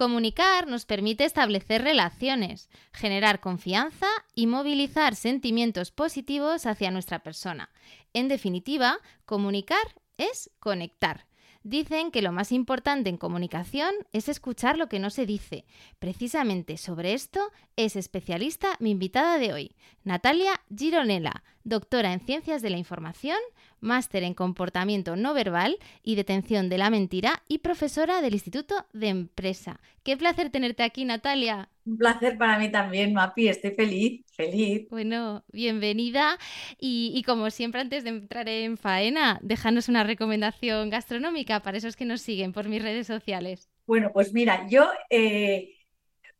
Comunicar nos permite establecer relaciones, generar confianza y movilizar sentimientos positivos hacia nuestra persona. En definitiva, comunicar es conectar. Dicen que lo más importante en comunicación es escuchar lo que no se dice. Precisamente sobre esto es especialista mi invitada de hoy, Natalia Gironella, doctora en Ciencias de la Información, máster en Comportamiento No Verbal y Detención de la Mentira y profesora del Instituto de Empresa. Qué placer tenerte aquí, Natalia. Un placer para mí también, Mapi. Estoy feliz, feliz. Bueno, bienvenida. Y, como siempre, antes de entrar en faena, déjanos una recomendación gastronómica para esos que nos siguen por mis redes sociales. Bueno, pues mira, yo eh,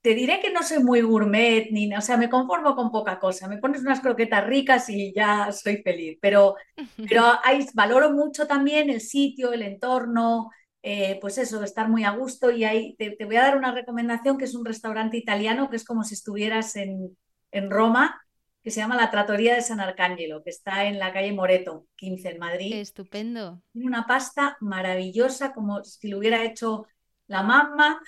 te diré que no soy muy gourmet, ni, o sea, me conformo con poca cosa. Me pones unas croquetas ricas y ya soy feliz. Pero, pero hay, valoro mucho también el sitio, el entorno, eh, pues eso, estar muy a gusto. Y ahí te, voy a dar una recomendación que es un restaurante italiano que es como si estuvieras en, en Roma, que se llama La Trattoria de San Arcángelo, que está en la calle Moreto, 15 en Madrid. estupendo. Tiene una pasta maravillosa, como si lo hubiera hecho la mamá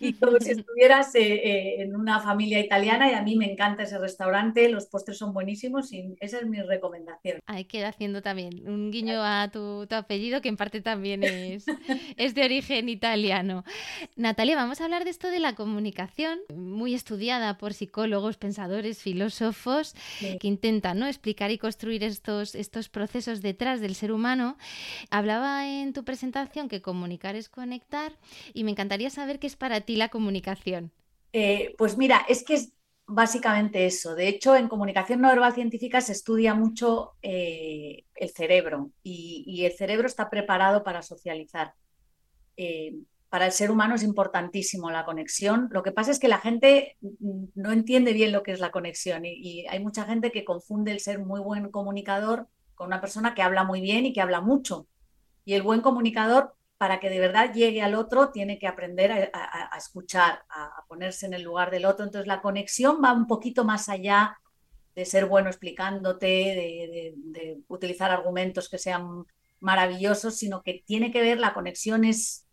y como si estuvieras eh, eh, en una familia italiana y a mí me encanta ese restaurante, los postres son buenísimos y esa es mi recomendación. Ahí queda haciendo también un guiño a tu, apellido que en parte también es, es de origen italiano. Natalia, vamos a hablar de esto de la comunicación, muy estudiada por psicólogos, pensadores, filósofos, que intentan ¿no? explicar y construir estos, estos procesos detrás del ser humano. Hablaba en tu presentación que comunicar es conectar y me encantaría saber qué es para ti la comunicación? Eh, pues mira, es que es básicamente eso. De hecho, en comunicación no verbal científica se estudia mucho eh, el cerebro y, el cerebro está preparado para socializar. Eh, para el ser humano es importantísimo la conexión. Lo que pasa es que la gente no entiende bien lo que es la conexión y, y hay mucha gente que confunde el ser muy buen comunicador con una persona que habla muy bien y que habla mucho. Y el buen comunicador para que de verdad llegue al otro, tiene que aprender a, escuchar, a, ponerse en el lugar del otro. Entonces la conexión va un poquito más allá de ser bueno explicándote, de, utilizar argumentos que sean maravillosos, sino que tiene que ver, la conexión es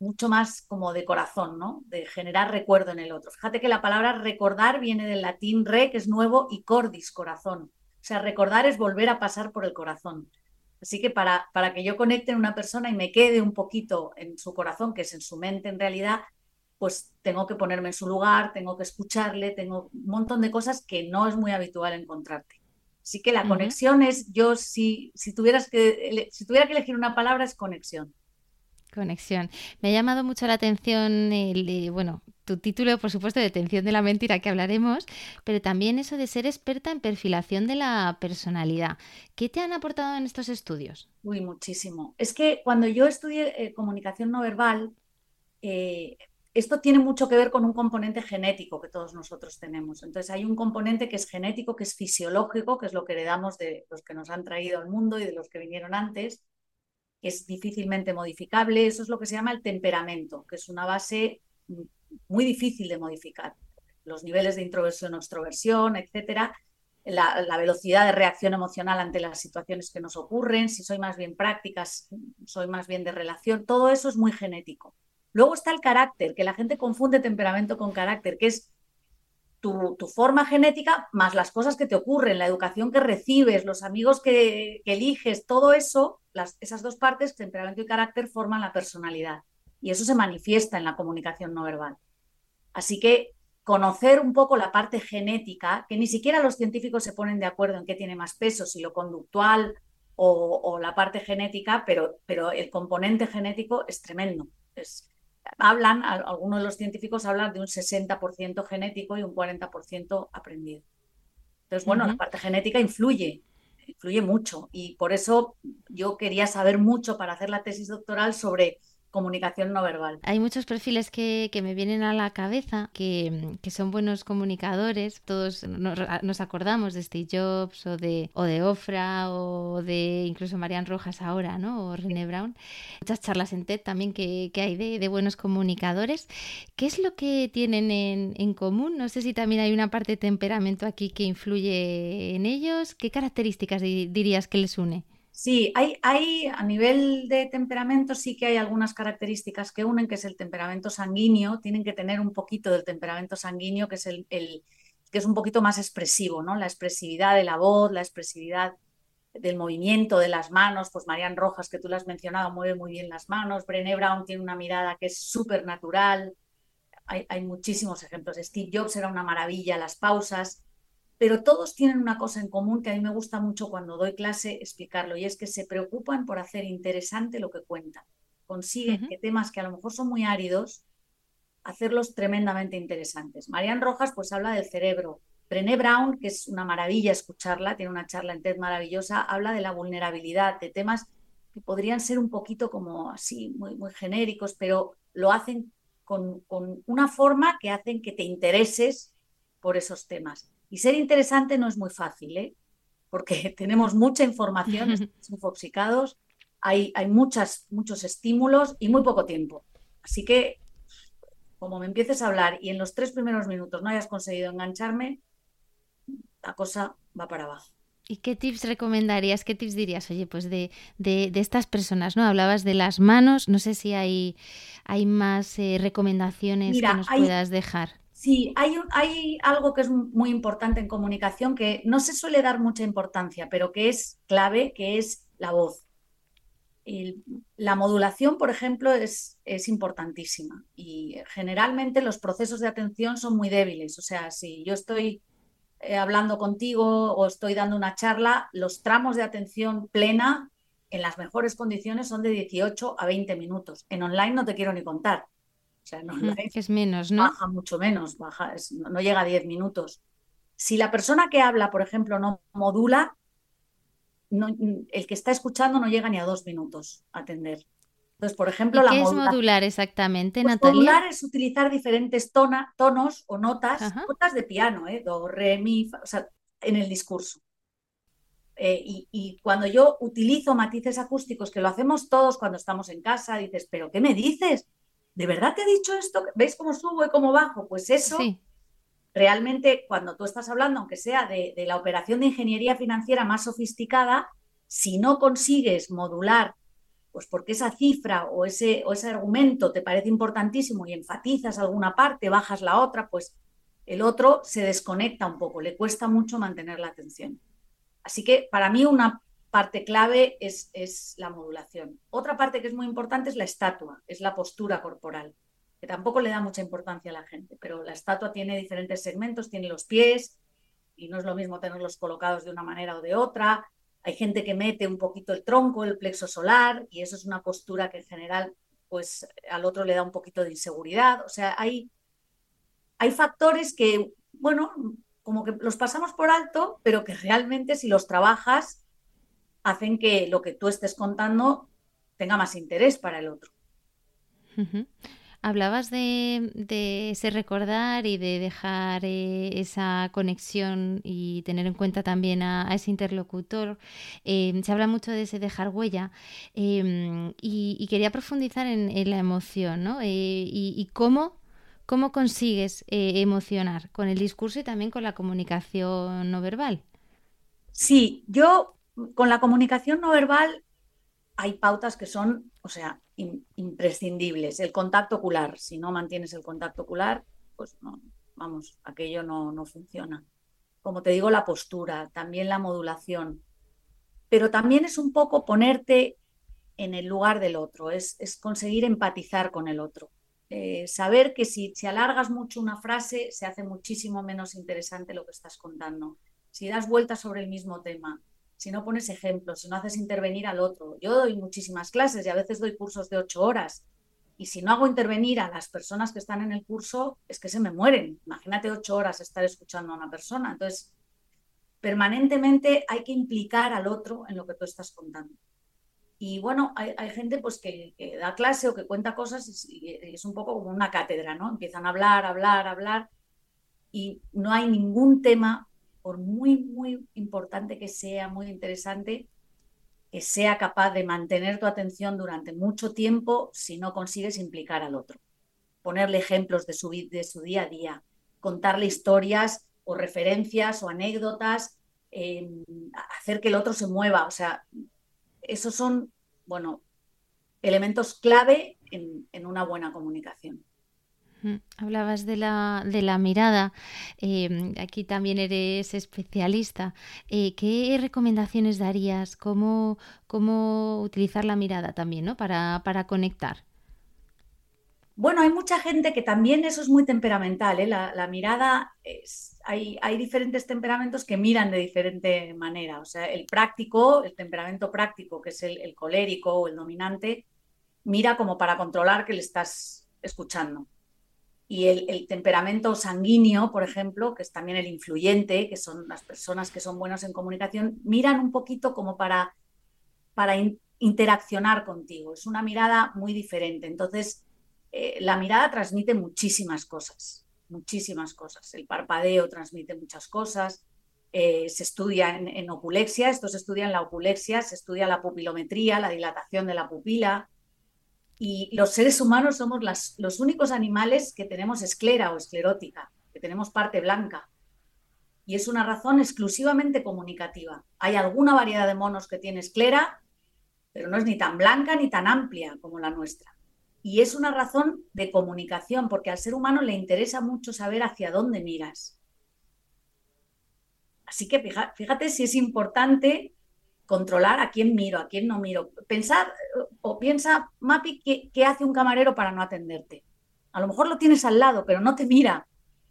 mucho más como de corazón, ¿no? De generar recuerdo en el otro. Fíjate que la palabra recordar viene del latín re, que es nuevo, y cordis, corazón. O sea, recordar es volver a pasar por el corazón. Así que para, para que yo conecte en una persona y me quede un poquito en su corazón, que es en su mente en realidad, pues tengo que ponerme en su lugar, tengo que escucharle, tengo un montón de cosas que no es muy habitual encontrarte. Así que la conexión es, yo si, si, tuvieras que, si tuviera que elegir una palabra es conexión. Conexión. Me ha llamado mucho la atención el, bueno, tu título, por supuesto, de Detención de la Mentira, que hablaremos, pero también eso de ser experta en perfilación de la personalidad. ¿Qué te han aportado en estos estudios? Uy, muchísimo. Es que cuando yo estudié eh, comunicación no verbal, eh, esto tiene mucho que ver con un componente genético que todos nosotros tenemos. Entonces hay un componente que es genético, que es fisiológico, que es lo que heredamos de los que nos han traído al mundo y de los que vinieron antes es difícilmente modificable. Eso es lo que se llama el temperamento, que es una base muy difícil de modificar. Los niveles de introversión o extroversión, etcétera, la, velocidad de reacción emocional ante las situaciones que nos ocurren, si soy más bien prácticas, soy más bien de relación, todo eso es muy genético. Luego está el carácter, que la gente confunde temperamento con carácter, que es tu, forma genética más las cosas que te ocurren, la educación que recibes, los amigos que, eliges, todo eso, las, esas dos partes, temperamento y carácter, forman la personalidad. Y eso se manifiesta en la comunicación no verbal. Así que conocer un poco la parte genética, que ni siquiera los científicos se ponen de acuerdo en qué tiene más peso, si lo conductual o, la parte genética, pero, pero el componente genético es tremendo. Es, hablan, algunos de los científicos hablan de un 60% genético y un 40% aprendido. Entonces, bueno, la parte genética influye, influye mucho y por eso yo quería saber mucho para hacer la tesis doctoral sobre comunicación no verbal. Hay muchos perfiles que, me vienen a la cabeza que, son buenos comunicadores. Todos nos, acordamos de Steve Jobs o de, o de Ofra o de incluso Marian Rojas ahora, ¿no? O René Brown. Muchas charlas en TED también que, hay de, buenos comunicadores. ¿Qué es lo que tienen en, común? No sé si también hay una parte de temperamento aquí que influye en ellos. ¿Qué características dirías que les une? Sí, hay, hay a nivel de temperamento sí que hay algunas características que unen, que es el temperamento sanguíneo, tienen que tener un poquito del temperamento sanguíneo, que es el, que es un poquito más expresivo, ¿no? La expresividad de la voz, la expresividad del movimiento de las manos, pues Marian Rojas, que tú lo has mencionado, mueve muy bien las manos, Brené Brown tiene una mirada que es súper natural, hay, hay, muchísimos ejemplos, Steve Jobs era una maravilla, las pausas, pero todos tienen una cosa en común que a mí me gusta mucho cuando doy clase explicarlo, y es que se preocupan por hacer interesante lo que cuentan. Consiguen que temas que a lo mejor son muy áridos, hacerlos tremendamente interesantes. Marian Rojas pues habla del cerebro. Brené Brown, que es una maravilla escucharla, tiene una charla en TED maravillosa, habla de la vulnerabilidad, de temas que podrían ser un poquito como así, muy, muy genéricos, pero lo hacen con, con una forma que hacen que te intereses por esos temas. Y ser interesante no es muy fácil, ¿eh? porque tenemos mucha información, estamos infoxicados, hay, hay muchas, muchos estímulos y muy poco tiempo. Así que, como me empieces a hablar y en los tres primeros minutos no hayas conseguido engancharme, la cosa va para abajo. ¿Y qué tips recomendarías? ¿Qué tips dirías? Oye, pues de, de, estas personas, ¿no? Hablabas de las manos, no sé si hay, hay más eh, recomendaciones que nos puedas dejar. Sí, hay, hay algo que es muy importante en comunicación que no se suele dar mucha importancia, pero que es clave, que es la voz. la modulación, por ejemplo, es, importantísima y generalmente los procesos de atención son muy débiles. O sea, si yo estoy eh, hablando contigo o estoy dando una charla, los tramos de atención plena en las mejores condiciones son de 18 a 20 minutos. En online no te quiero ni contar sea, no, es menos, ¿no? Baja mucho menos, baja, no, llega a 10 minutos. Si la persona que habla, por ejemplo, no modula, el que está escuchando no llega ni a dos minutos a atender. Entonces, por ejemplo, la ¿Qué es modular exactamente, pues Modular es utilizar diferentes tonos o notas, notas de piano, ¿eh? do, re, mi, fa, o sea, en el discurso. Eh, y, y, cuando yo utilizo matices acústicos, que lo hacemos todos cuando estamos en casa, dices, ¿pero qué me dices? ¿De verdad te he dicho esto? ¿Veis cómo subo y cómo bajo? Pues eso, realmente cuando tú estás hablando, aunque sea de, la operación de ingeniería financiera más sofisticada, si no consigues modular, pues porque esa cifra o ese, o ese argumento te parece importantísimo y enfatizas alguna parte, bajas la otra, pues el otro se desconecta un poco, le cuesta mucho mantener la atención. Así que para mí una parte clave es, es, la modulación. Otra parte que es muy importante es la estatua, es la postura corporal, que tampoco le da mucha importancia a la gente, pero la estatua tiene diferentes segmentos, tiene los pies y no es lo mismo tenerlos colocados de una manera o de otra. Hay gente que mete un poquito el tronco, el plexo solar y eso es una postura que en general pues al otro le da un poquito de inseguridad. O sea, hay, hay factores que, bueno, como que los pasamos por alto, pero que realmente si los trabajas hacen que lo que tú estés contando tenga más interés para el otro. Hablabas de, ese recordar y de dejar eh, esa conexión y tener en cuenta también a, ese interlocutor. Em, se habla mucho de ese dejar huella em, y, quería profundizar en, la emoción, ¿no? Eh, y, cómo, cómo consigues eh, emocionar con el discurso y también con la comunicación no verbal. Sí, yo con la comunicación no verbal hay pautas que son, o sea, imprescindibles. El contacto ocular, si no mantienes el contacto ocular, pues no, vamos, aquello no, no funciona. Como te digo, la postura, también la modulación, pero también es un poco ponerte en el lugar del otro, es, es conseguir empatizar con el otro. Eh, saber que si, si alargas mucho una frase, se hace muchísimo menos interesante lo que estás contando. Si das vueltas sobre el mismo tema, si no pones ejemplos, si no haces intervenir al otro. Yo doy muchísimas clases y a veces doy cursos de ocho horas. Y si no hago intervenir a las personas que están en el curso, es que se me mueren. Imagínate ocho horas estar escuchando a una persona. Entonces, permanentemente hay que implicar al otro en lo que tú estás contando. Y bueno, hay, gente pues que, da clase o que cuenta cosas y, es un poco como una cátedra, ¿no? Empiezan a hablar, hablar, hablar y no hay ningún tema, por muy, muy importante que sea, muy interesante, que sea capaz de mantener tu atención durante mucho tiempo si no consigues implicar al otro. Ponerle ejemplos de su, de su día a día, contarle historias o referencias o anécdotas, eh, hacer que el otro se mueva. O sea, esos son, bueno, elementos clave en, una buena comunicación. Hablabas de la, de la mirada, em, aquí también eres especialista. Eh, ¿Qué recomendaciones darías? ¿Cómo, ¿Cómo, utilizar la mirada también ¿no? para, para conectar? Bueno, hay mucha gente que también eso es muy temperamental. ¿eh? La, mirada, es, hay, hay, diferentes temperamentos que miran de diferente manera. O sea, el práctico, el temperamento práctico, que es el, colérico o el dominante, mira como para controlar que le estás escuchando. Y el, temperamento sanguíneo, por ejemplo, que es también el influyente, que son las personas que son buenas en comunicación, miran un poquito como para, para interaccionar contigo. Es una mirada muy diferente. Entonces, eh, la mirada transmite muchísimas cosas, muchísimas cosas. El parpadeo transmite muchas cosas. Eh, se estudia en, oculexia, esto se estudia en la oculexia, se estudia la pupilometría, la dilatación de la pupila. Y los seres humanos somos los únicos animales que tenemos esclera o esclerótica, que tenemos parte blanca. Y es una razón exclusivamente comunicativa. Hay alguna variedad de monos que tiene esclera, pero no es ni tan blanca ni tan amplia como la nuestra. Y es una razón de comunicación, porque al ser humano le interesa mucho saber hacia dónde miras. Así que fíjate, si es importante controlar a quién miro, a quién no miro. Pensar o piensa, Mapi, ¿qué, hace un camarero para no atenderte? A lo mejor lo tienes al lado, pero no te mira.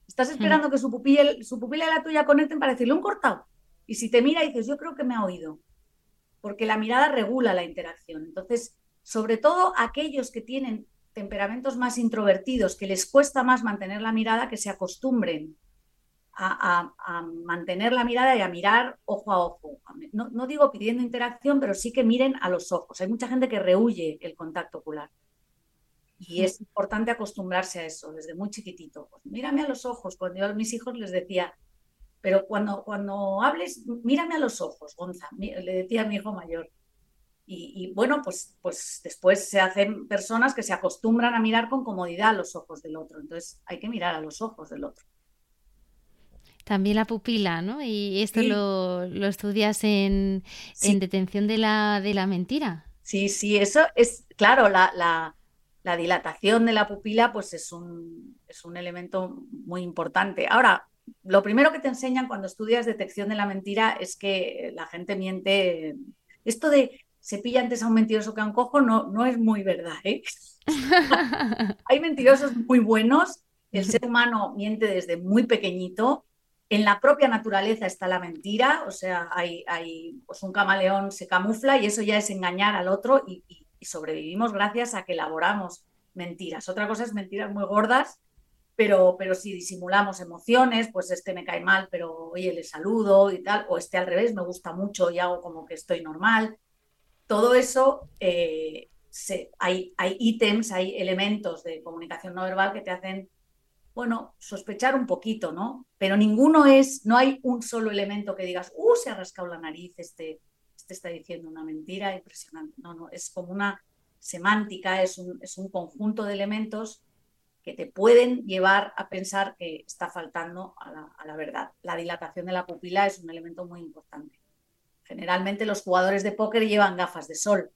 Estás esperando que su pupila, su pupila y la tuya conecten para decirle un cortado. Y si te mira, dices, yo creo que me ha oído. Porque la mirada regula la interacción. Entonces, sobre todo aquellos que tienen temperamentos más introvertidos, que les cuesta más mantener la mirada, que se acostumbren a, mantener la mirada y a mirar ojo a ojo. No, digo pidiendo interacción, pero sí que miren a los ojos. Hay mucha gente que rehuye el contacto ocular. Y es importante acostumbrarse a eso desde muy chiquitito. Pues mírame a los ojos. Cuando yo a mis hijos les decía, pero cuando, cuando hables, mírame a los ojos, Gonza, le decía a mi hijo mayor. Y, bueno, pues, pues después se hacen personas que se acostumbran a mirar con comodidad a los ojos del otro. Entonces hay que mirar a los ojos del otro. También la pupila, ¿no? Y esto lo, estudias en, detención de la, de la mentira. Sí, sí, eso es, claro, la, la, dilatación de la pupila pues es un, es un elemento muy importante. Ahora, lo primero que te enseñan cuando estudias detección de la mentira es que la gente miente. Esto de se pilla antes a un mentiroso que a un cojo, no, no es muy verdad. ¿eh? hay mentirosos muy buenos, el ser humano miente desde muy pequeñito, en la propia naturaleza está la mentira, o sea, hay, pues un camaleón se camufla y eso ya es engañar al otro y, sobrevivimos gracias a que elaboramos mentiras. Otra cosa es mentiras muy gordas, pero, pero si disimulamos emociones, pues este me cae mal, pero oye, le saludo y tal, o este al revés, me gusta mucho y hago como que estoy normal todo eso, eh, hay, hay ítems, hay elementos de comunicación no verbal que te hacen, bueno, sospechar un poquito, ¿no? Pero ninguno es, no hay un solo elemento que digas, uh, se ha rascado la nariz, este, este está diciendo una mentira impresionante. No, no, es como una semántica, es un, es un conjunto de elementos que te pueden llevar a pensar que está faltando a la, a la verdad. La dilatación de la pupila es un elemento muy importante. Generalmente los jugadores de póker llevan gafas de sol,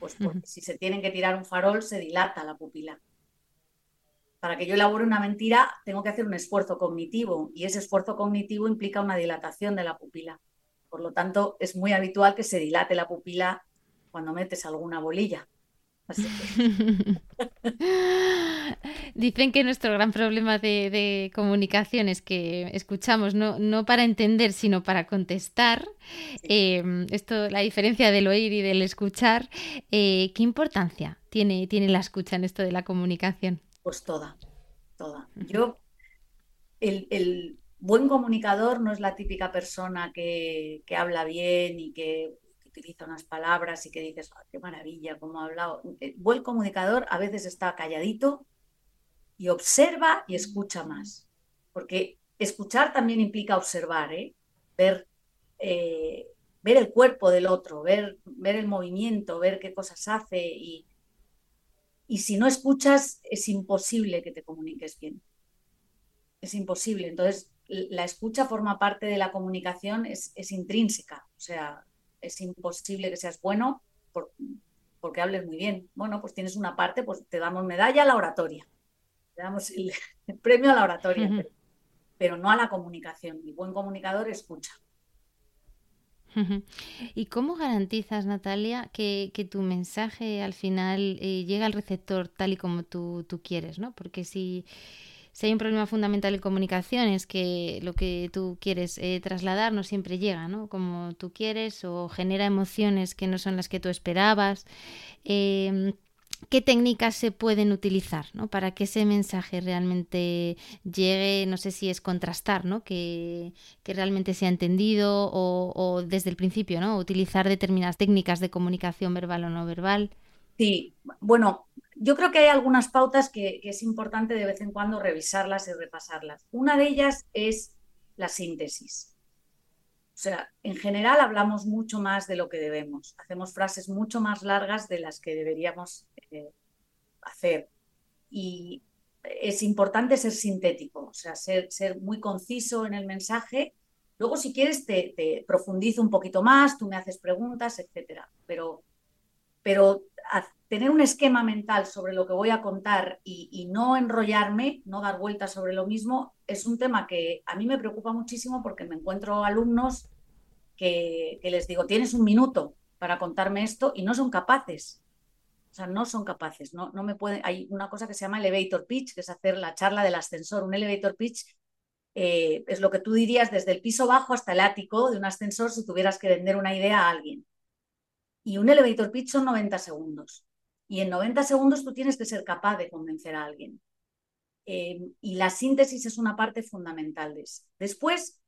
pues porque si se tienen que tirar un farol se dilata la pupila. Para que yo elabore una mentira tengo que hacer un esfuerzo cognitivo y ese esfuerzo cognitivo implica una dilatación de la pupila. Por lo tanto, es muy habitual que se dilate la pupila cuando metes alguna bolilla. Dicen que nuestro gran problema de, comunicación es que escuchamos no, para entender, sino para contestar. Em, esto, la diferencia del oír y del escuchar. Eh, ¿Qué importancia tiene, tiene la escucha en esto de la comunicación? Pues toda, toda. Yo, el, buen comunicador no es la típica persona que, que habla bien y que utiliza unas palabras y que dices, qué maravilla, cómo ha hablado. El buen comunicador a veces está calladito y observa y escucha más. Porque escuchar también implica observar, ¿eh? ver, eh, ver el cuerpo del otro, ver, ver el movimiento, ver qué cosas hace. Y, y si no escuchas, es imposible que te comuniques bien. Es imposible. Entonces, la escucha forma parte de la comunicación, es, es intrínseca. O sea, es imposible que seas bueno porque hables muy bien. Bueno, pues tienes una parte, pues te damos medalla a la oratoria, te damos el, premio a la oratoria, pero, no a la comunicación. Mi buen comunicador escucha. ¿Y cómo garantizas, Natalia, que, tu mensaje al final eh, llega al receptor tal y como tú, tú quieres? ¿no? Porque si si hay un problema fundamental en comunicación es que lo que tú quieres eh, trasladar no siempre llega, ¿no? Como tú quieres o genera emociones que no son las que tú esperabas. Em, ¿Qué técnicas se pueden utilizar ¿no? para que ese mensaje realmente llegue? No sé si es contrastar, ¿no? que, que realmente sea entendido o, o, desde el principio, ¿no? utilizar determinadas técnicas de comunicación verbal o no verbal. Sí, bueno, yo creo que hay algunas pautas que, es importante de vez en cuando revisarlas y repasarlas. Una de ellas es la síntesis. O sea, en general hablamos mucho más de lo que debemos. Hacemos frases mucho más largas de las que deberíamos eh, hacer. Y es importante ser sintético, o sea, ser, muy conciso en el mensaje. Luego, si quieres, te, te profundizo un poquito más, tú me haces preguntas, etcétera. Pero pero tener un esquema mental sobre lo que voy a contar y, no enrollarme, no dar vueltas sobre lo mismo, es un tema que a mí me preocupa muchísimo porque me encuentro alumnos que, les digo, tienes un minuto para contarme esto y no son capaces. O sea, no son capaces, no, no me pueden. Hay una cosa que se llama elevator pitch, que es hacer la charla del ascensor. Un elevator pitch eh, es lo que tú dirías desde el piso bajo hasta el ático de un ascensor si tuvieras que vender una idea a alguien. Y un elevator pitch son 90 segundos. Y en 90 segundos tú tienes que ser capaz de convencer a alguien. Eh, y la síntesis es una parte fundamental de eso. Después,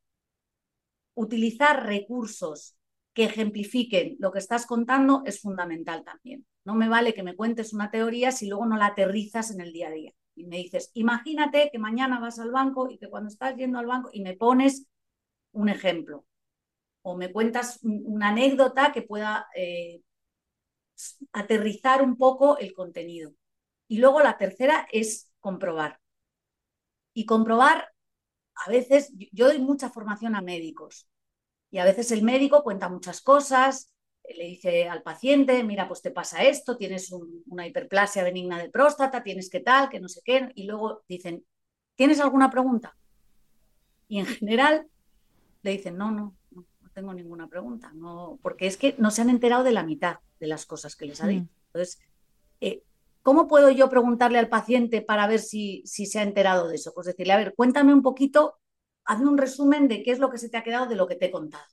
utilizar recursos que ejemplifiquen lo que estás contando es fundamental también. No me vale que me cuentes una teoría si luego no la aterrizas en el día a día. Y me dices, imagínate que mañana vas al banco y que cuando estás yendo al banco y me pones un ejemplo o me cuentas una anécdota que pueda eh, aterrizar un poco el contenido. Y luego la tercera es comprobar. Y comprobar, a veces, yo doy mucha formación a médicos y a veces el médico cuenta muchas cosas, le dice al paciente, mira, pues te pasa esto, tienes una hiperplasia benigna de próstata, tienes que tal, que no sé qué, y luego dicen, ¿tienes alguna pregunta? Y en general le dicen, no, no, tengo ninguna pregunta, no, porque es que no se han enterado de la mitad de las cosas que les ha dicho. Mm. Entonces, eh, ¿cómo puedo yo preguntarle al paciente para ver si, si se ha enterado de eso? Pues decirle, a ver, cuéntame un poquito, hazme un resumen de qué es lo que se te ha quedado de lo que te he contado.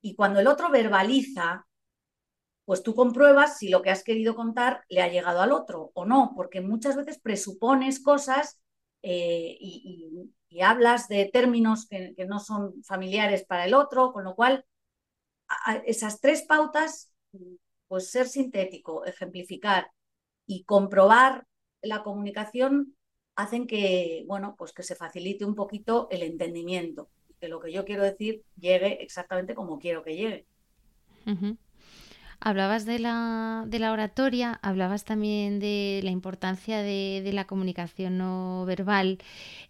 Y cuando el otro verbaliza, pues tú compruebas si lo que has querido contar le ha llegado al otro o no, porque muchas veces presupones cosas eh, y, y hablas de términos que, no son familiares para el otro, con lo cual esas tres pautas, pues ser sintético, ejemplificar y comprobar la comunicación hacen que, bueno, pues que se facilite un poquito el entendimiento, que lo que yo quiero decir llegue exactamente como quiero que llegue. Hablabas de la, oratoria, hablabas también de la importancia de, la comunicación no verbal.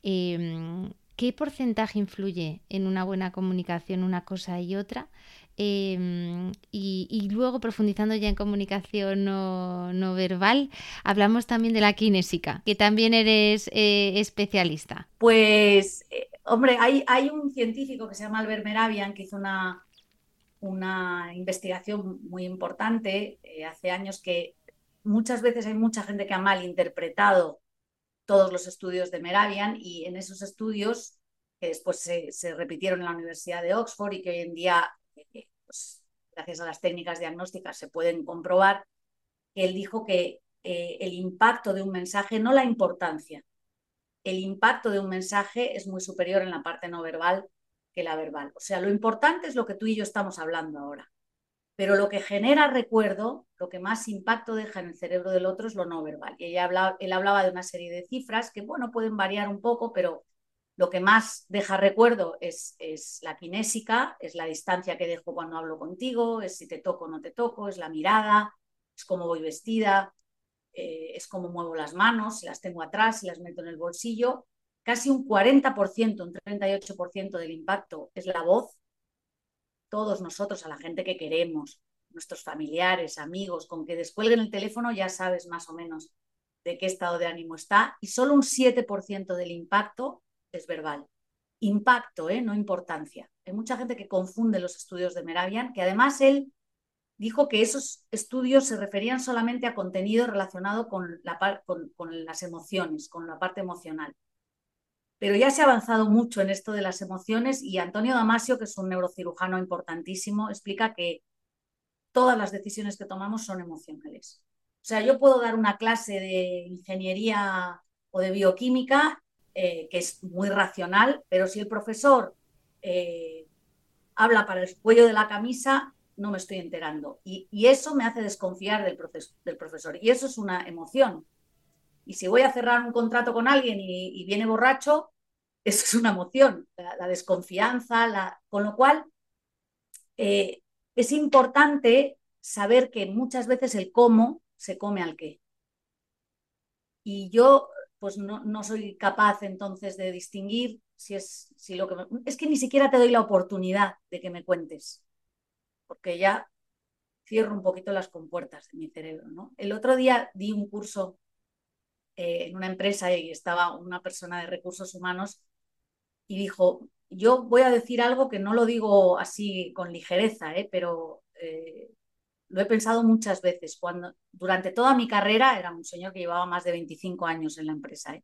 Em, ¿Qué porcentaje influye en una buena comunicación una cosa y otra? Em, y, luego, profundizando ya en comunicación no, verbal, hablamos también de la kinésica, que también eres eh, especialista. Pues, eh, hombre, hay, hay un científico que se llama Albert Meravian que hizo una, una investigación muy importante. Eh, hace años que muchas veces hay mucha gente que ha malinterpretado todos los estudios de Meravian y en esos estudios que después se, repitieron en la Universidad de Oxford y que hoy en día, eh, pues, gracias a las técnicas diagnósticas, se pueden comprobar, él dijo que eh, el impacto de un mensaje, no la importancia, el impacto de un mensaje es muy superior en la parte no verbal que la verbal. O sea, lo importante es lo que tú y yo estamos hablando ahora. Pero lo que genera recuerdo, lo que más impacto deja en el cerebro del otro es lo no verbal. Y ella hablaba, él hablaba de una serie de cifras que, bueno, pueden variar un poco, pero lo que más deja recuerdo es, es la kinésica, es la distancia que dejo cuando hablo contigo, es si te toco o no te toco, es la mirada, es cómo voy vestida, eh, es cómo muevo las manos, si las tengo atrás, si las meto en el bolsillo. Casi un 40%, un 38% del impacto es la voz. Todos nosotros, a la gente que queremos, nuestros familiares, amigos, con que descuelguen el teléfono ya sabes más o menos de qué estado de ánimo está. Y solo un 7% del impacto es verbal. Impacto, ¿eh? no importancia. Hay mucha gente que confunde los estudios de Meravian, que además él dijo que esos estudios se referían solamente a contenido relacionado con, la, con, con, las emociones, con la parte emocional. Pero ya se ha avanzado mucho en esto de las emociones y Antonio Damasio, que es un neurocirujano importantísimo, explica que todas las decisiones que tomamos son emocionales. O sea, yo puedo dar una clase de ingeniería o de bioquímica eh, que es muy racional, pero si el profesor eh, habla para el cuello de la camisa, no me estoy enterando. Y, eso me hace desconfiar del, del, profesor. Y eso es una emoción. Y si voy a cerrar un contrato con alguien y, viene borracho, eso es una emoción, la, desconfianza, la... con lo cual eh, es importante saber que muchas veces el cómo se come al qué. Y yo pues no, no soy capaz entonces de distinguir si es, si lo que es que ni siquiera te doy la oportunidad de que me cuentes porque ya cierro un poquito las compuertas de mi cerebro. ¿no? El otro día di un curso eh, en una empresa y estaba una persona de recursos humanos y dijo, yo voy a decir algo que no lo digo así con ligereza, ¿eh? pero eh, lo he pensado muchas veces. Cuando, durante toda mi carrera, era un señor que llevaba más de 25 años en la empresa, he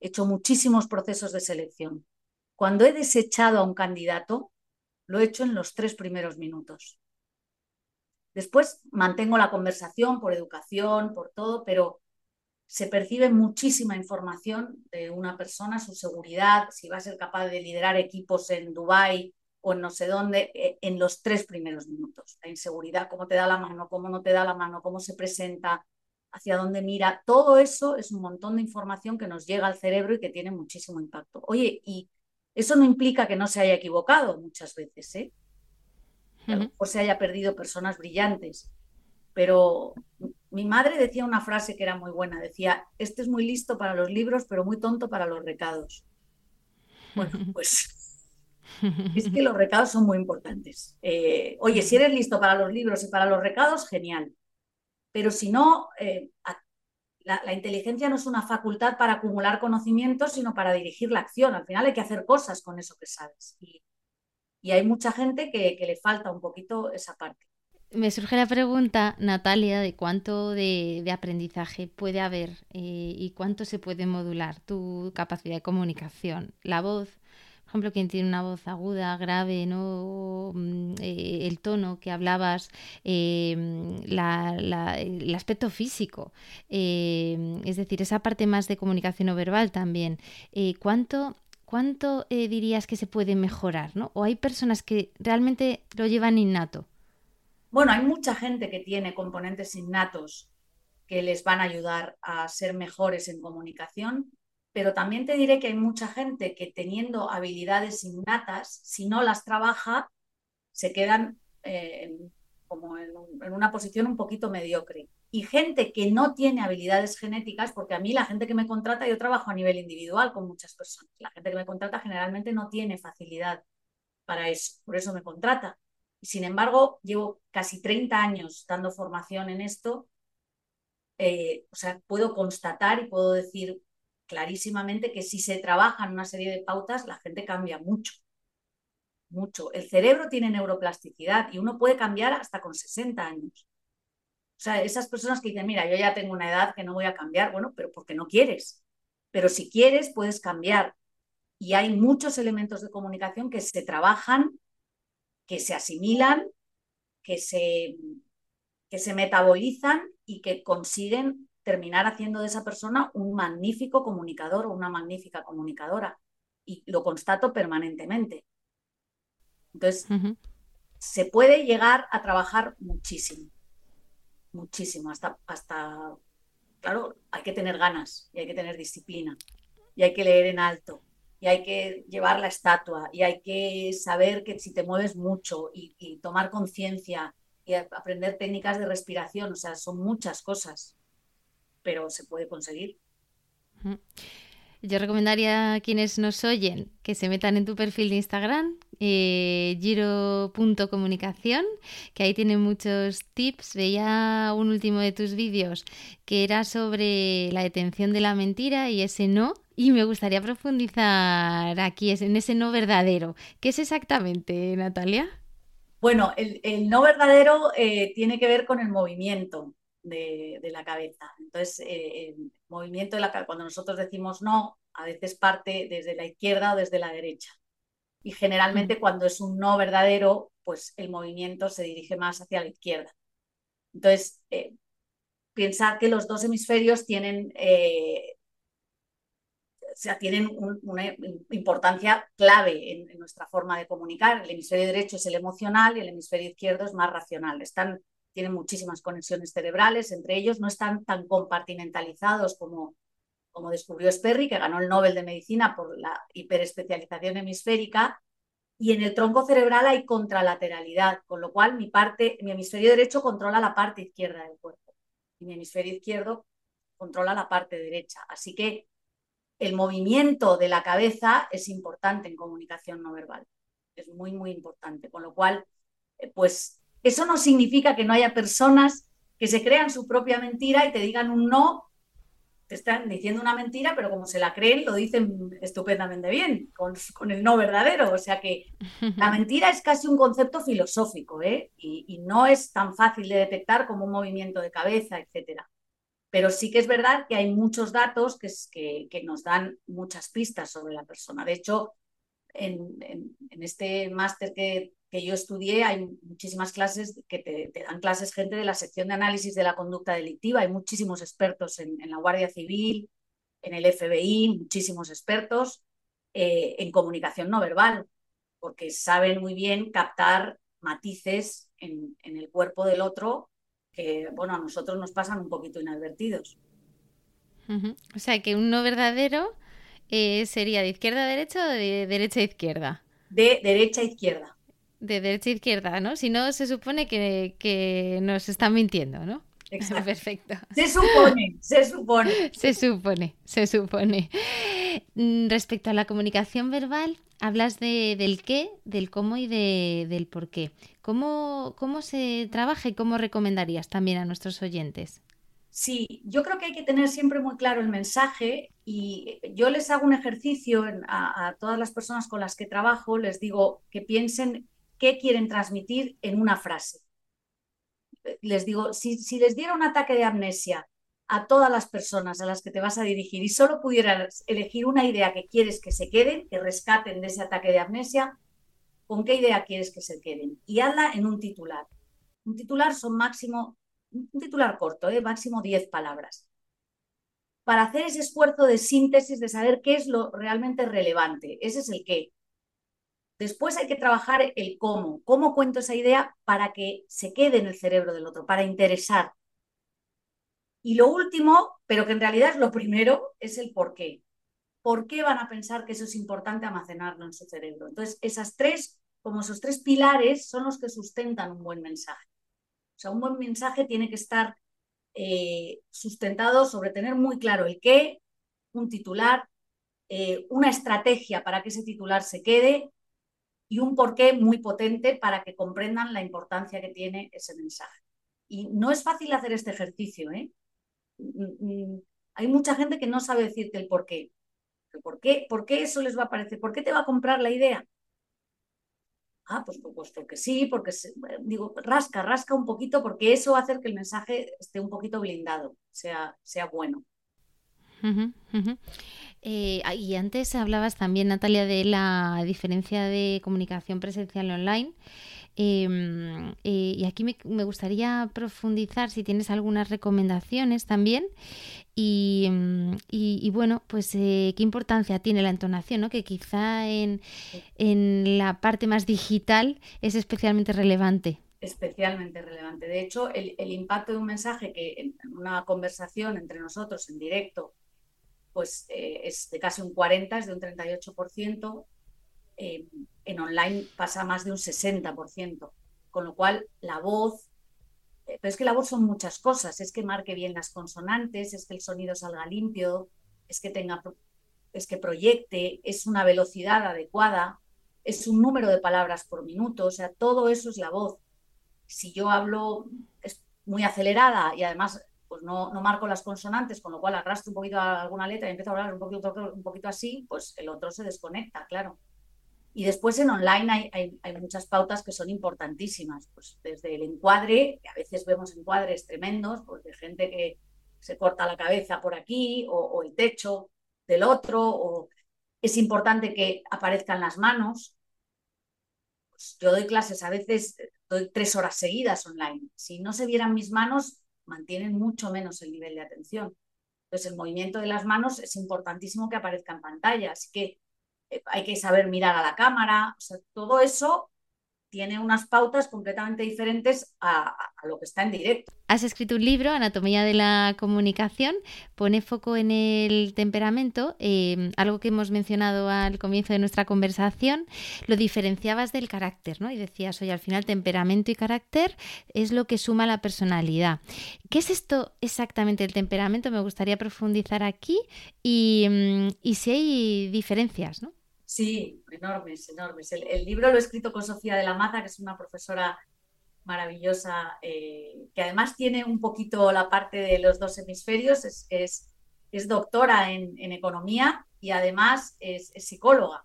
hecho muchísimos procesos de selección. Cuando he desechado a un candidato, lo he hecho en los tres primeros minutos. Después mantengo la conversación por educación, por todo, pero se percibe muchísima información de una persona, su seguridad, si va a ser capaz de liderar equipos en Dubái o en no sé dónde, eh, en los tres primeros minutos. La inseguridad, cómo te da la mano, cómo no te da la mano, cómo se presenta, hacia dónde mira, todo eso es un montón de información que nos llega al cerebro y que tiene muchísimo impacto. Oye, y eso no implica que no se haya equivocado muchas veces, ¿eh? o se haya perdido personas brillantes. Pero mi madre decía una frase que era muy buena, decía, este es muy listo para los libros, pero muy tonto para los recados. Bueno, pues es que los recados son muy importantes. Eh, oye, si eres listo para los libros y para los recados, genial. Pero si no, eh, la, inteligencia no es una facultad para acumular conocimientos, sino para dirigir la acción. Al final hay que hacer cosas con eso que sabes. Y, hay mucha gente que, le falta un poquito esa parte. Me surge la pregunta, Natalia, de cuánto de, aprendizaje puede haber eh, y cuánto se puede modular tu capacidad de comunicación. La voz por ejemplo, quien tiene una voz aguda, grave, ¿no? Mm, eh, el tono que hablabas, eh, el aspecto físico, eh, es decir, esa parte más de comunicación no verbal también. ¿Cuánto, cuánto dirías que se puede mejorar? ¿no? ¿O hay personas que realmente lo llevan innato? Bueno, hay mucha gente que tiene componentes innatos que les van a ayudar a ser mejores en comunicación pero también te diré que hay mucha gente que teniendo habilidades innatas, si no las trabaja, se quedan eh, como en, una posición un poquito mediocre. Y gente que no tiene habilidades genéticas, porque a mí la gente que me contrata, yo trabajo a nivel individual con muchas personas. La gente que me contrata generalmente no tiene facilidad para eso, por eso me contrata. Sin embargo, llevo casi 30 años dando formación en esto. Eh, o sea, puedo constatar y puedo decir clarísimamente que si se trabaja en una serie de pautas, la gente cambia mucho. Mucho. El cerebro tiene neuroplasticidad y uno puede cambiar hasta con 60 años. sea, esas personas que dicen, mira, yo ya tengo una edad que no voy a cambiar, bueno, pero porque no quieres. Pero si quieres, puedes cambiar. Y hay muchos elementos de comunicación que se trabajan, que se asimilan, que se, que se metabolizan y que consiguen terminar haciendo de esa persona un magnífico comunicador o una magnífica comunicadora. Y lo constato permanentemente. Entonces, se puede llegar a trabajar muchísimo, muchísimo, hasta, hasta, claro, hay que tener ganas y hay que tener disciplina y hay que leer en alto y hay que llevar la estatua y hay que saber que si te mueves mucho y, tomar conciencia y aprender técnicas de respiración, o sea, son muchas cosas, pero se puede conseguir. Yo recomendaría a quienes nos oyen que se metan en tu perfil de Instagram, eh, giro.comunicación, que ahí tienen muchos tips. Veía un último de tus vídeos que era sobre la detención de la mentira y ese no. Y me gustaría profundizar aquí en ese no verdadero. ¿Qué es exactamente, Natalia? Bueno, el, no verdadero eh, tiene que ver con el movimiento de, la cabeza. Entonces, eh, el movimiento de la cabeza, cuando nosotros decimos no, a veces parte desde la izquierda o desde la derecha. Y generalmente cuando es un no verdadero, pues el movimiento se dirige más hacia la izquierda. Entonces, eh, pensar que los dos hemisferios tienen, eh, o sea, tienen una importancia clave en, en, nuestra forma de comunicar. El hemisferio derecho es el emocional y el hemisferio izquierdo es más racional. Están tienen muchísimas conexiones cerebrales entre ellos, no están tan compartimentalizados como, como descubrió Sperry, que ganó el Nobel de Medicina por la hiperespecialización hemisférica, y en el tronco cerebral hay contralateralidad, con lo cual mi, parte, mi hemisferio derecho controla la parte izquierda del cuerpo y mi hemisferio izquierdo controla la parte derecha. Así que el movimiento de la cabeza es importante en comunicación no verbal, es muy, muy importante, con lo cual, eh, pues eso no significa que no haya personas que se crean su propia mentira y te digan un no, te están diciendo una mentira, pero como se la creen, lo dicen estupendamente bien, con, el no verdadero. O sea que la mentira es casi un concepto filosófico ¿eh? y, no es tan fácil de detectar como un movimiento de cabeza, etc. Pero sí que es verdad que hay muchos datos que, que, nos dan muchas pistas sobre la persona. De hecho, en, en este máster que que yo estudié, hay muchísimas clases que te, dan clases gente de la sección de análisis de la conducta delictiva, hay muchísimos expertos en, la Guardia Civil, en el FBI, muchísimos expertos eh, en comunicación no verbal, porque saben muy bien captar matices en, el cuerpo del otro que, bueno, a nosotros nos pasan un poquito inadvertidos. O sea, que un no verdadero eh, sería de izquierda a derecha o de derecha a izquierda. De derecha a izquierda de derecha a izquierda, ¿no? Si no, se supone que, nos están mintiendo, ¿no? Exacto. Perfecto. Se supone, se supone. Se supone, se supone. Mm, respecto a la comunicación verbal, hablas de, del qué, del cómo y de, del por qué. ¿Cómo, ¿Cómo se trabaja y cómo recomendarías también a nuestros oyentes? Sí, yo creo que hay que tener siempre muy claro el mensaje y yo les hago un ejercicio a, a, todas las personas con las que trabajo, les digo que piensen qué quieren transmitir en una frase. Les digo, si, les diera un ataque de amnesia a todas las personas a las que te vas a dirigir y solo pudieras elegir una idea que quieres que se queden, que rescaten de ese ataque de amnesia, ¿con qué idea quieres que se queden? Y hazla en un titular. Un titular son máximo, un titular corto, ¿eh? máximo 10 palabras. Para hacer ese esfuerzo de síntesis, de saber qué es lo realmente relevante. Ese es el qué. Después hay que trabajar el cómo, cómo cuento esa idea para que se quede en el cerebro del otro, para interesar. Y lo último, pero que en realidad es lo primero, es el por qué. ¿Por qué van a pensar que eso es importante almacenarlo en su cerebro? Entonces, esas tres, como esos tres pilares, son los que sustentan un buen mensaje. O sea, un buen mensaje tiene que estar eh, sustentado sobre tener muy claro el qué, un titular, eh, una estrategia para que ese titular se quede y un porqué muy potente para que comprendan la importancia que tiene ese mensaje. Y no es fácil hacer este ejercicio. ¿eh? Mm, mm, hay mucha gente que no sabe decirte el porqué. ¿Por qué? ¿Por qué eso les va a parecer? ¿Por qué te va a comprar la idea? Ah, pues, pues porque sí, porque digo, rasca, rasca un poquito, porque eso va a hacer que el mensaje esté un poquito blindado, sea, sea bueno. Eh, ah, y antes hablabas también, Natalia, de la diferencia de comunicación presencial y online. Em, eh, y aquí me, gustaría profundizar si tienes algunas recomendaciones también. Y, mm, bueno, pues eh, qué importancia tiene la entonación, ¿no? que quizá en, la parte más digital es especialmente relevante. Especialmente relevante. De hecho, el, impacto de un mensaje que en una conversación entre nosotros en directo, pues eh, es de casi un 40, es de un 38%, en online pasa más de un 60%, con lo cual la voz, eh, pero es que la voz son muchas cosas, es que marque bien las consonantes, es que el sonido salga limpio, es que tenga, es que proyecte, es una velocidad adecuada, es un número de palabras por minuto, o sea, todo eso es la voz. Si yo hablo es muy acelerada y además pues no, no marco las consonantes, con lo cual arrastro un poquito a alguna letra y empiezo a hablar un poquito, un poquito así, pues el otro se desconecta, claro. Y después en online hay, hay, muchas pautas que son importantísimas, pues desde el encuadre, que a veces vemos encuadres tremendos, pues de gente que se corta la cabeza por aquí o, el techo del otro, o es importante que aparezcan las manos. Pues yo doy clases, a veces doy tres horas seguidas online. Si no se vieran mis manos, mantienen mucho menos el nivel de atención. Entonces el movimiento de las manos es importantísimo que aparezca en pantalla. Así que eh, hay que saber mirar a la cámara, o sea, todo eso tiene unas pautas completamente diferentes a, lo que está en directo. Has escrito un libro, Anatomía de la Comunicación, pone foco en el temperamento, em, algo que hemos mencionado al comienzo de nuestra conversación, lo diferenciabas del carácter, ¿no? Y decías, oye, al final temperamento y carácter es lo que suma la personalidad. ¿Qué es esto exactamente el temperamento? Me gustaría profundizar aquí y, y si hay diferencias, ¿no? Sí, enormes, enormes. El, libro lo he escrito con Sofía de la Maza, que es una profesora maravillosa, eh, que además tiene un poquito la parte de los dos hemisferios, es, es, doctora en, economía y además es, psicóloga,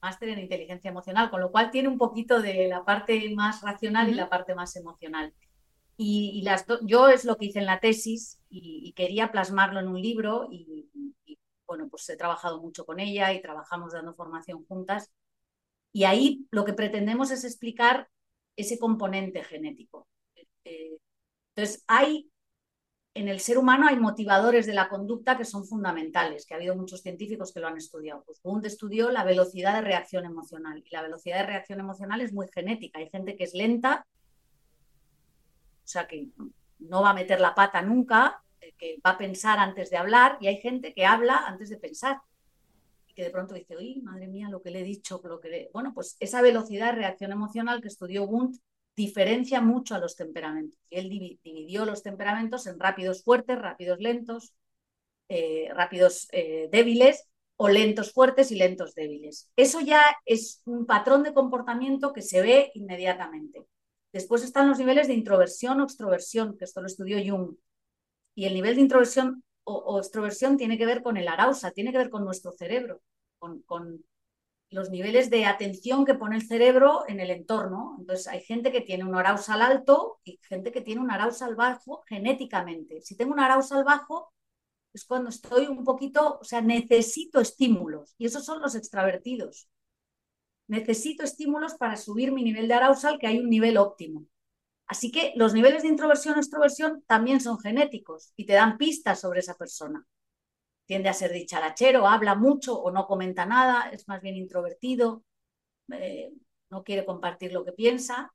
máster en inteligencia emocional, con lo cual tiene un poquito de la parte más racional y la parte más emocional. Y, las yo es lo que hice en la tesis y, y, quería plasmarlo en un libro y, bueno, pues he trabajado mucho con ella y trabajamos dando formación juntas. Y ahí lo que pretendemos es explicar ese componente genético. Eh, entonces, hay, en el ser humano hay motivadores de la conducta que son fundamentales, que ha habido muchos científicos que lo han estudiado. Pues Wundt estudió la velocidad de reacción emocional y la velocidad de reacción emocional es muy genética. Hay gente que es lenta, o sea, que no va a meter la pata nunca, que va a pensar antes de hablar y hay gente que habla antes de pensar y que de pronto dice, uy, madre mía, lo que le he dicho, lo que Bueno, pues esa velocidad de reacción emocional que estudió Wundt diferencia mucho a los temperamentos. Y él dividió los temperamentos en rápidos fuertes, rápidos lentos, eh, rápidos eh, débiles o lentos fuertes y lentos débiles. Eso ya es un patrón de comportamiento que se ve inmediatamente. Después están los niveles de introversión o extroversión, que esto lo estudió Jung. Y el nivel de introversión o, extroversión tiene que ver con el arausa, tiene que ver con nuestro cerebro, con, los niveles de atención que pone el cerebro en el entorno. Entonces, hay gente que tiene un arousal alto y gente que tiene un arousal bajo genéticamente. Si tengo un arousal bajo, es cuando estoy un poquito, o sea, necesito estímulos. Y esos son los extravertidos. Necesito estímulos para subir mi nivel de arousal, que hay un nivel óptimo. Así que los niveles de introversión o extroversión también son genéticos y te dan pistas sobre esa persona. Tiende a ser dicharachero, habla mucho o no comenta nada, es más bien introvertido, eh, no quiere compartir lo que piensa.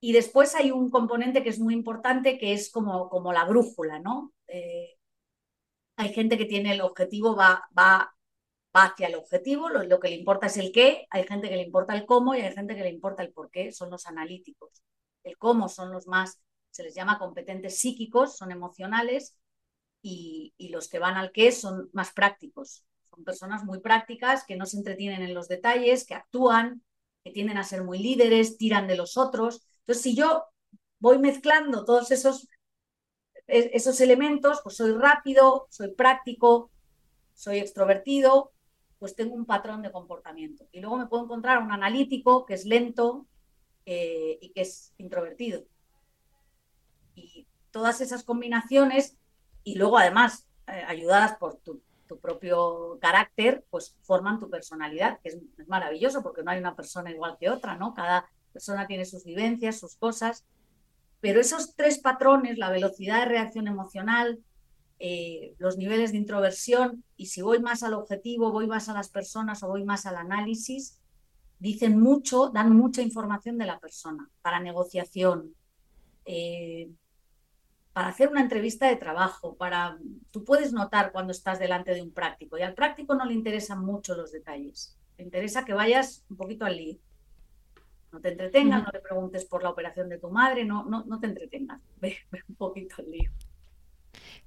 Y después hay un componente que es muy importante, que es como, como la brújula, ¿no? Eh, hay gente que tiene el objetivo, va, va, va hacia el objetivo, lo, lo que le importa es el qué, hay gente que le importa el cómo y hay gente que le importa el por qué, son los analíticos el cómo son los más, se les llama competentes psíquicos, son emocionales, y, los que van al qué son más prácticos. Son personas muy prácticas que no se entretienen en los detalles, que actúan, que tienden a ser muy líderes, tiran de los otros. Entonces, si yo voy mezclando todos esos, e, esos elementos, pues soy rápido, soy práctico, soy extrovertido, pues tengo un patrón de comportamiento. Y luego me puedo encontrar un analítico que es lento eh, y que es introvertido. Y todas esas combinaciones, y luego además eh, ayudadas por tu, propio carácter, pues forman tu personalidad, que es, es, maravilloso porque no hay una persona igual que otra, ¿no? Cada persona tiene sus vivencias, sus cosas. Pero esos tres patrones, la velocidad de reacción emocional, eh, los niveles de introversión y si voy más al objetivo, voy más a las personas o voy más al análisis, dicen mucho, dan mucha información de la persona para negociación, eh, para hacer una entrevista de trabajo, para tú puedes notar cuando estás delante de un práctico y al práctico no le interesan mucho los detalles, le interesa que vayas un poquito al lío. No te entretengas, no le preguntes por la operación de tu madre, no, no, no te entretengas, ve, ve un poquito al lío.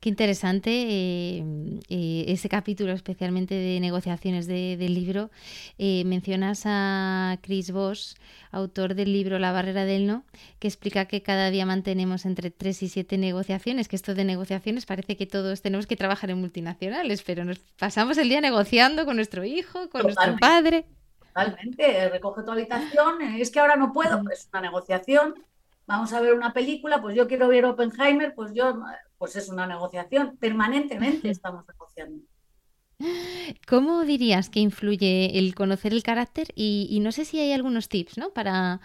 Qué interesante eh, eh, ese capítulo, especialmente de negociaciones del libro. Eh, mencionas a Chris Voss, autor del libro La barrera del no, que explica que cada día mantenemos entre tres y siete negociaciones, que esto de negociaciones parece que todos tenemos que trabajar en multinacionales, pero nos pasamos el día negociando con nuestro hijo, con nuestro padre. Totalmente, recoge tu habitación, es que ahora no puedo, es una negociación, vamos a ver una película, pues yo quiero ver Oppenheimer, pues yo pues es una negociación. Permanentemente estamos negociando. ¿Cómo dirías que influye el conocer el carácter? Y, no sé si hay algunos tips, ¿no? Para,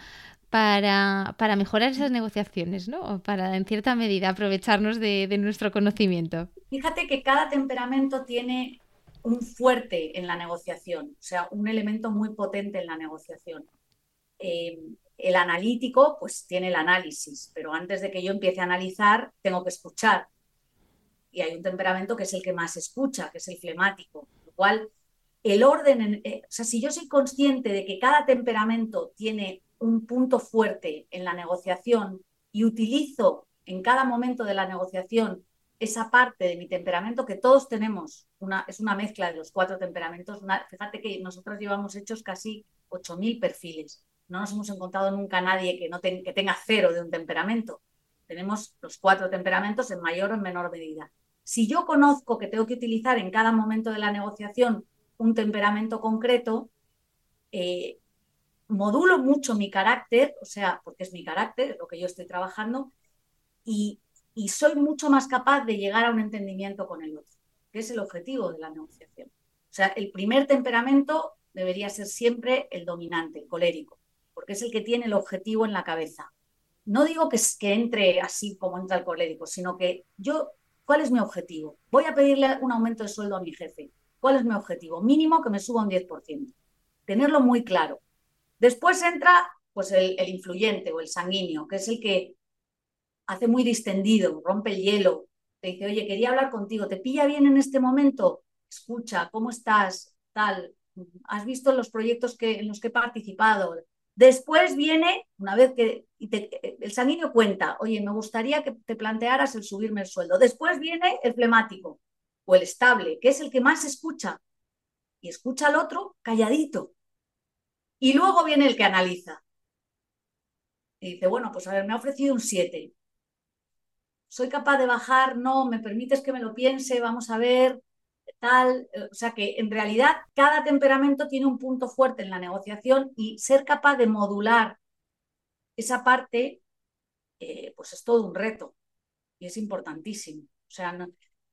para, para, mejorar esas negociaciones, ¿no? O para, en cierta medida, aprovecharnos de, nuestro conocimiento. Fíjate que cada temperamento tiene un fuerte en la negociación, o sea, un elemento muy potente en la negociación. Eh, el analítico, pues tiene el análisis, pero antes de que yo empiece a analizar, tengo que escuchar. Y hay un temperamento que es el que más escucha, que es el flemático. Lo cual, el orden, eh, o sea, si yo soy consciente de que cada temperamento tiene un punto fuerte en la negociación y utilizo en cada momento de la negociación esa parte de mi temperamento que todos tenemos, una, es una mezcla de los cuatro temperamentos. fíjate que nosotros llevamos hechos casi 8.000 perfiles no nos hemos encontrado nunca nadie que, no tenga cero de un temperamento. Tenemos los cuatro temperamentos en mayor o en menor medida. Si yo conozco que tengo que utilizar en cada momento de la negociación un temperamento concreto, eh, modulo mucho mi carácter, o sea, porque es mi carácter, lo que yo estoy trabajando, y, y soy mucho más capaz de llegar a un entendimiento con el otro, que es el objetivo de la negociación. O sea, el primer temperamento debería ser siempre el dominante, el colérico porque es el que tiene el objetivo en la cabeza. No digo que, entre así como entra el colérico, sino que yo, ¿cuál es mi objetivo? Voy a pedirle un aumento de sueldo a mi jefe. ¿Cuál es mi objetivo? Mínimo que me suba un 10%. Tenerlo muy claro. Después entra pues el, el influyente o el sanguíneo, que es el que hace muy distendido, rompe el hielo, te dice, oye, quería hablar contigo, ¿te pilla bien en este momento? Escucha, ¿cómo estás? Tal, ¿has visto los proyectos que, en los que he participado? Después viene, una vez que el sanguíneo cuenta, oye, me gustaría que te plantearas el subirme el sueldo. Después viene el flemático o el estable, que es el que más escucha. Y escucha al otro calladito. Y luego viene el que analiza. Y dice, bueno, pues a ver, me ha ofrecido un 7. ¿Soy capaz de bajar? No, ¿me permites que me lo piense? Vamos a ver tal, eh, o sea que en realidad cada temperamento tiene un punto fuerte en la negociación y ser capaz de modular esa parte, eh, pues es todo un reto y es importantísimo. O sea,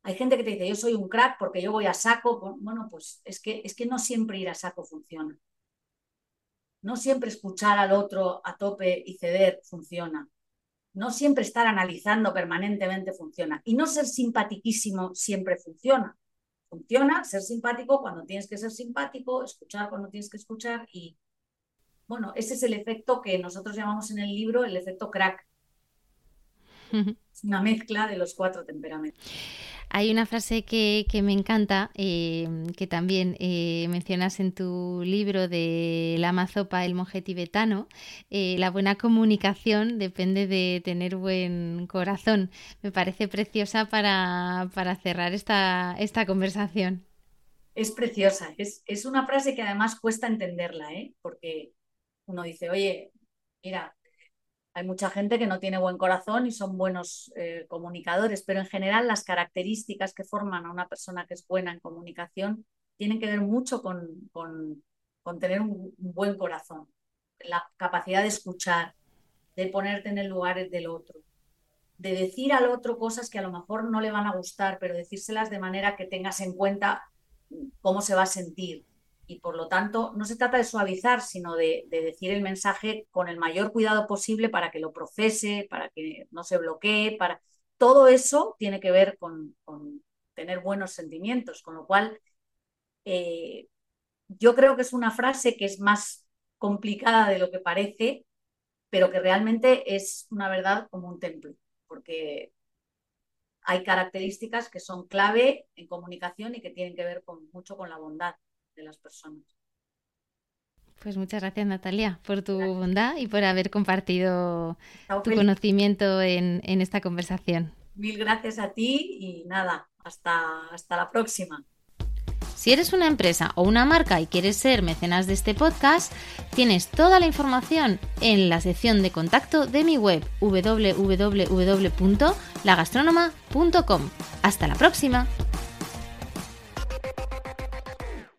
hay gente que te dice, yo soy un crack porque yo voy a saco. Bueno, pues es que, es que no siempre ir a saco funciona. No siempre escuchar al otro a tope y ceder funciona. No siempre estar analizando permanentemente funciona. Y no ser simpatiquísimo siempre funciona funciona, ser simpático cuando tienes que ser simpático, escuchar cuando tienes que escuchar y bueno, ese es el efecto que nosotros llamamos en el libro el efecto crack. Es una mezcla de los cuatro temperamentos. Hay una frase que, me encanta, eh, que también eh, mencionas en tu libro de La Mazopa, el monje tibetano. Eh, la buena comunicación depende de tener buen corazón. Me parece preciosa para, para cerrar esta, esta conversación. Es preciosa, es, es, una frase que además cuesta entenderla, porque uno dice, oye, mira, hay mucha gente que no tiene buen corazón y son buenos eh, comunicadores, pero en general las características que forman a una persona que es buena en comunicación tienen que ver mucho con, con, tener un, buen corazón, la capacidad de escuchar, de ponerte en el lugar del otro, de decir al otro cosas que a lo mejor no le van a gustar, pero decírselas de manera que tengas en cuenta cómo se va a sentir. Y por lo tanto, no se trata de suavizar, sino de, decir el mensaje con el mayor cuidado posible para que lo procese, para que no se bloquee, para... Todo eso tiene que ver con, tener buenos sentimientos, con lo cual eh, yo creo que es una frase que es más complicada de lo que parece, pero que realmente es una verdad como un templo, porque hay características que son clave en comunicación y que tienen que ver con, mucho con la bondad de las personas. Pues muchas gracias Natalia por tu bondad y por haber compartido tu conocimiento en, en, esta conversación. Mil gracias a ti y nada, hasta, hasta la próxima. Si eres una empresa o una marca y quieres ser mecenas de este podcast, tienes toda la información en la sección de contacto de mi web www.lagastronoma.com. Hasta la próxima.